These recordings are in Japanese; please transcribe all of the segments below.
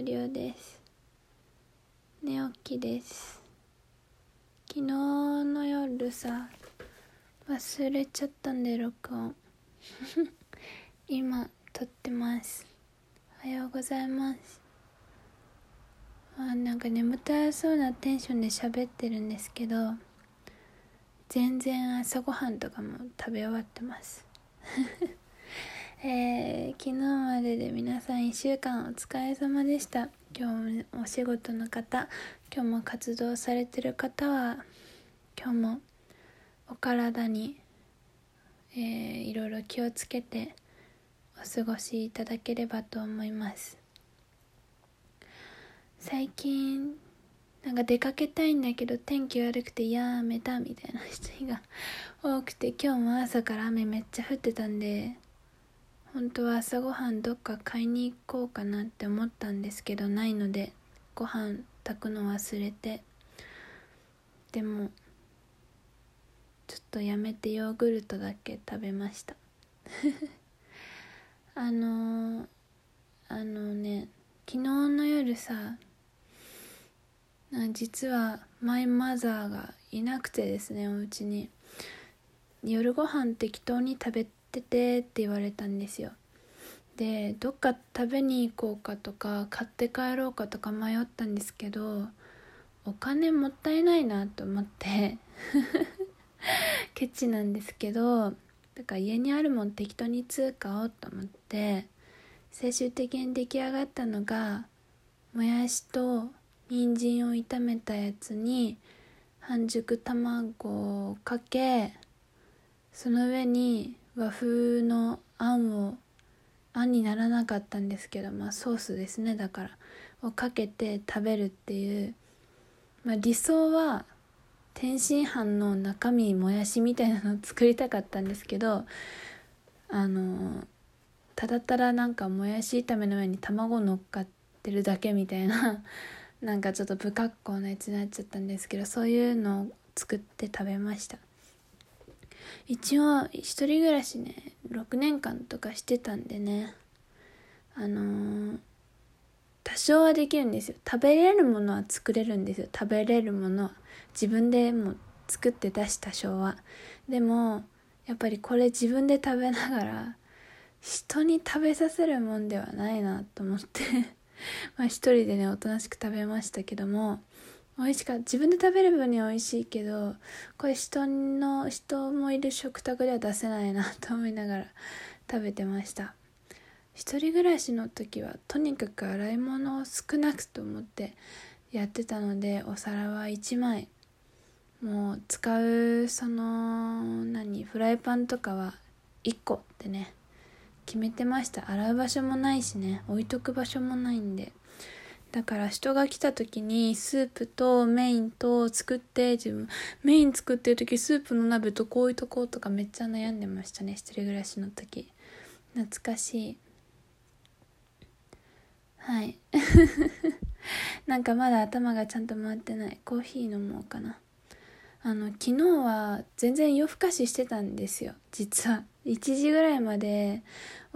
よりょうです。寝起きです。昨日の夜さ忘れちゃったんで録音。今撮ってます。おはようございます。あなんか眠たそうなテンションで喋ってるんですけど全然朝ごはんとかも食べ終わってます。えー、昨日までで皆さん1週間お疲れ様でした。今日もお仕事の方今日も活動されてる方は今日もお体に、えー、いろいろ気をつけてお過ごしいただければと思います。最近なんか出かけたいんだけど天気悪くてやめたみたいな人が多くて今日も朝から雨めっちゃ降ってたんで本当は朝ごはんどっか買いに行こうかなって思ったんですけどないのでご飯炊くの忘れてでもちょっとやめてヨーグルトだけ食べました。あのー、あのね昨日の夜さ実はマイマザーがいなくてですねお家に。夜ご飯適当に食べっててって言われたんですよ。でどっか食べに行こうかとか買って帰ろうかとか迷ったんですけどお金もったいないなと思って ケチなんですけどだから家にあるもん適当に通貨をと思って最終的に出来上がったのがもやしと人参を炒めたやつに半熟卵をかけその上に和風のあんをあんにならなかったんですけどまあソースですね。だからをかけて食べるっていう、まあ、理想は天津飯の中身もやしみたいなのを作りたかったんですけどあのただただなんかもやし炒めの上に卵乗っかってるだけみたいななんかちょっと不格好なやつになっちゃったんですけどそういうのを作って食べました。一応一人暮らしね6年間とかしてたんでね。あのー、多少はできるんですよ。食べれるものは作れるんですよ。食べれるもの自分でも作って出し多少は。でもやっぱりこれ自分で食べながら人に食べさせるもんではないなと思って。まあ一人でねおとなしく食べましたけども。美味しかった。自分で食べる分には美味しいけどこれ人の人もいる食卓では出せないなと思いながら 食べてました。一人暮らしの時はとにかく洗い物を少なくと思ってやってたのでお皿は1枚。もう使うその何フライパンとかは1個ってね決めてました。洗う場所もないしね置いとく場所もないんで。だから人が来た時にスープとメインと作って自分メイン作ってる時スープの鍋とこういうとことかめっちゃ悩んでましたね一人暮らしの時。懐かしい。はい。なんかまだ頭がちゃんと回ってない。コーヒー飲もうかな。あの昨日は全然夜更かししてたんですよ。実は。1時ぐらいまで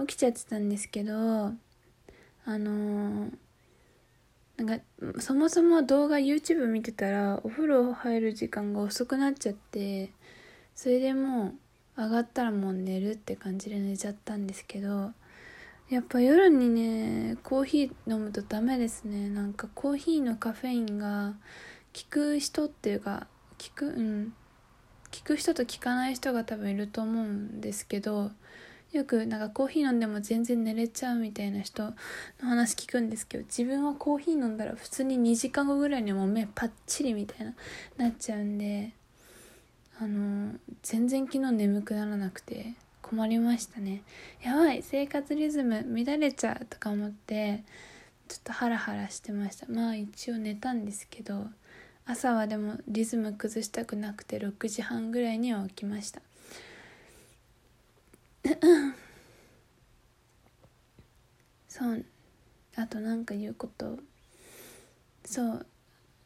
起きちゃってたんですけどあのーなんかそもそも動画 YouTube 見てたらお風呂入る時間が遅くなっちゃってそれでもう上がったらもう寝るって感じで寝ちゃったんですけどやっぱ夜にねコーヒー飲むとダメですね。なんかコーヒーのカフェインが効く人っていうか効くうん効く人と効かない人が多分いると思うんですけどよくなんかコーヒー飲んでも全然寝れちゃうみたいな人の話聞くんですけど自分はコーヒー飲んだら普通に2時間後ぐらいにもう目パッチリみたいななっちゃうんであの全然昨日眠くならなくて困りましたね。やばい生活リズム乱れちゃうとか思ってちょっとハラハラしてました。まあ一応寝たんですけど朝はでもリズム崩したくなくて6時半ぐらいには起きました。そうあと何か言うこと。そう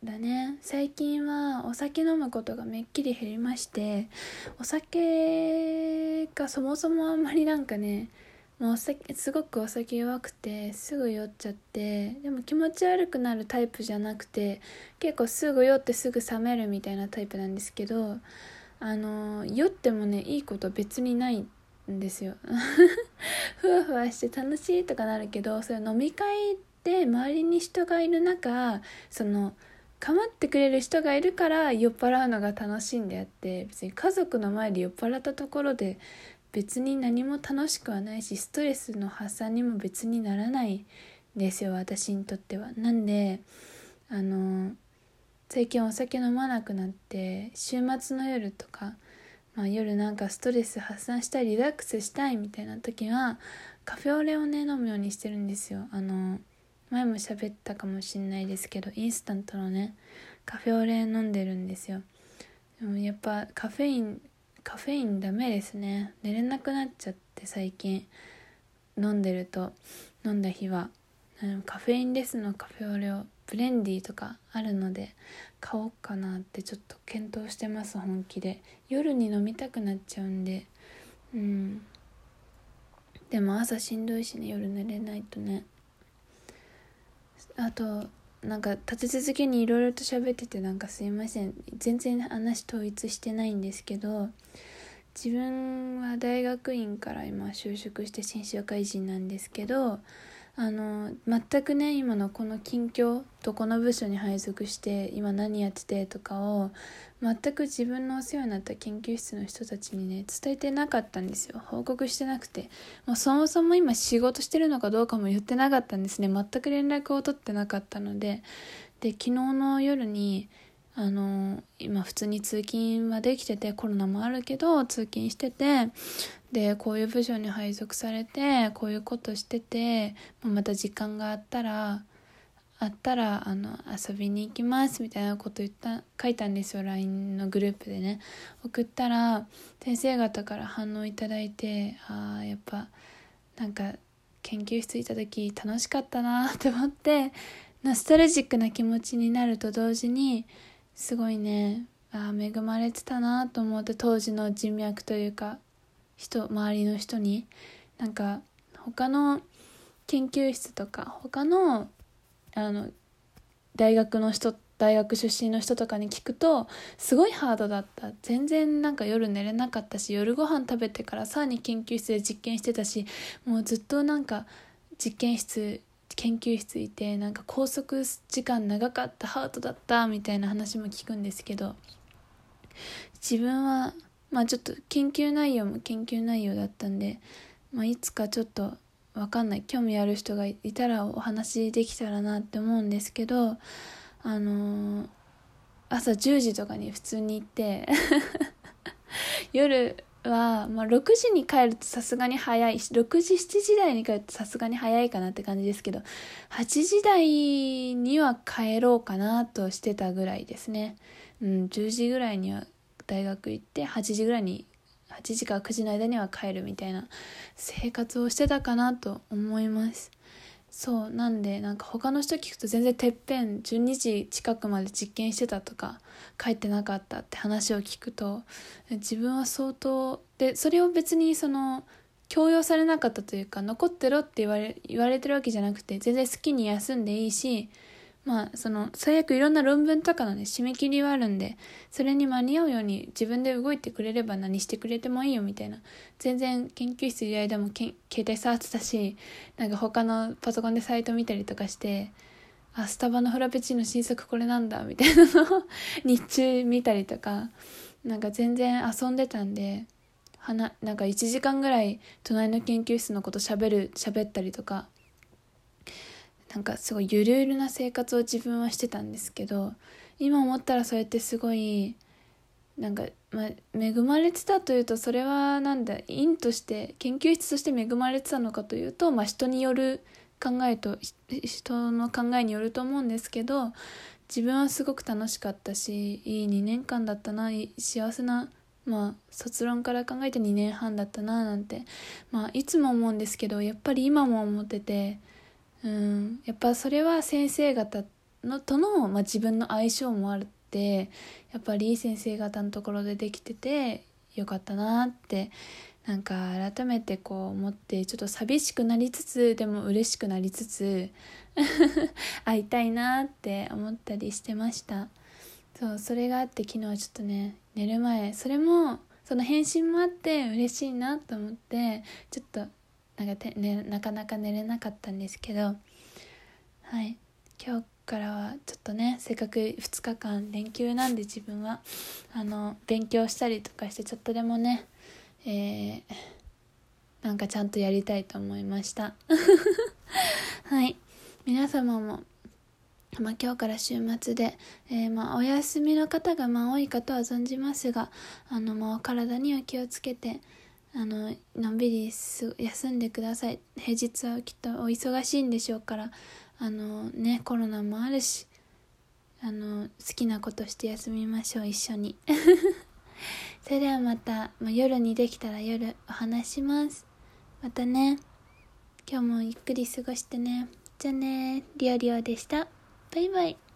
だね。最近はお酒飲むことがめっきり減りましてお酒がそもそもあんまりなんかねもうお酒すごくお酒弱くてすぐ酔っちゃってでも気持ち悪くなるタイプじゃなくて結構すぐ酔ってすぐ冷めるみたいなタイプなんですけどあの酔ってもねいいこと別にない。んですよ ふわふわして楽しいとかなるけどそれ飲み会で周りに人がいる中その構ってくれる人がいるから酔っ払うのが楽しいんであって別に家族の前で酔っ払ったところで別に何も楽しくはないしストレスの発散にも別にならないんですよ私にとっては。なんであの最近お酒飲まなくなって週末の夜とか、まあ、夜なんかストレス発散したいリラックスしたいみたいな時はカフェオレをね飲むようにしてるんですよ。あの前も喋ったかもしんないですけどインスタントのねカフェオレ飲んでるんですよ。でもやっぱカフェインカフェインダメですね寝れなくなっちゃって最近飲んでると飲んだ日はカフェインレスのカフェオレをブレンディとかあるので買おうかなってちょっと検討してます本気で。夜に飲みたくなっちゃうんで。うん。でも朝しんどいしね夜寝れないとね。あとなんか立て続けにいろいろと喋っててなんかすいません。全然話統一してないんですけど自分は大学院から今就職して新社会人なんですけどあの全くね今のこの近況どこの部署に配属して今何やっててとかを全く自分のお世話になった研究室の人たちにね伝えてなかったんですよ。報告してなくてもうそもそも今仕事してるのかどうかも言ってなかったんですね全く連絡を取ってなかったので。で昨日の夜にあの今普通に通勤はできててコロナもあるけど通勤しててでこういう部署に配属されてこういうことしててまた時間があったらあったらあの遊びに行きますみたいなこと言った書いたんですよ LINE のグループでね。送ったら先生方から反応いただいてああやっぱなんか研究室いた時楽しかったな って思ってノスタルジックな気持ちになると同時にすごいねあ恵まれてたなと思って当時の人脈というか人周りの人になんか他の研究室とか他のあの大学の人大学出身の人とかに聞くとすごいハードだった。全然なんか夜寝れなかったし夜ご飯食べてからさらに研究室で実験してたしもうずっとなんか実験室研究室いてなんか拘束時間長かったハートだったみたいな話も聞くんですけど自分はまあちょっと研究内容も研究内容だったんで、まあ、いつかちょっとわかんない興味ある人がいたらお話できたらなって思うんですけどあのー、朝10時とかに普通に行って 夜は、まあ、6時に帰るとさすがに早い6時7時台に帰るとさすがに早いかなって感じですけど8時台には帰ろうかなとしてたぐらいですね、うん、10時ぐらいには大学行って8時ぐらいに8時から9時の間には帰るみたいな生活をしてたかなと思います。そうなんでなんか他の人聞くと全然てっぺん12時近くまで実験してたとか帰ってなかったって話を聞くと自分は相当でそれを別にその強要されなかったというか残ってろって言われ言われてるわけじゃなくて全然好きに休んでいいしまあその最悪いろんな論文とかのね締め切りはあるんでそれに間に合うように自分で動いてくれれば何してくれてもいいよみたいな。全然研究室いる間もけ携帯触ってたしなんか他のパソコンでサイト見たりとかしてあスタバのフラペチーノ新作これなんだみたいなのを日中見たりとかなんか全然遊んでたんではななんか1時間ぐらい隣の研究室のこと喋る喋ったりとかなんかすごいゆるゆるな生活を自分はしてたんですけど今思ったらそうやってすごいなんか、まあ、恵まれてたというとそれはなんだ院として研究室として恵まれてたのかというと、まあ、人による考えと人の考えによると思うんですけど自分はすごく楽しかったしいい2年間だったな幸せなまあ卒論から考えて2年半だったななんてまあいつも思うんですけどやっぱり今も思っててうん。やっぱそれは先生方のとの、まあ、自分の相性もあるってやっぱり先生方のところでできててよかったなってなんか改めてこう思ってちょっと寂しくなりつつでも嬉しくなりつつ 会いたいなって思ったりしてました。そうそれがあって昨日はちょっとね寝る前それもその返信もあって嬉しいなと思ってちょっとなんかて、ね、なかなか寝れなかったんですけどはい。今日からはちょっとねせっかく2日間連休なんで自分はあの勉強したりとかしてちょっとでもねえー、なんかちゃんとやりたいと思いました。はい。皆様もまあ、今日から週末で、えー、まあ、お休みの方がまあ多いかとは存じますがあの、まあ、体には気をつけてあののんびりす休んでください。平日はきっとお忙しいんでしょうから。あのねコロナもあるしあの好きなことして休みましょう一緒に。それではまた、まあ、夜にできたら夜お話します。またね。今日もゆっくり過ごしてね。じゃあね。リオリオでした。バイバイ。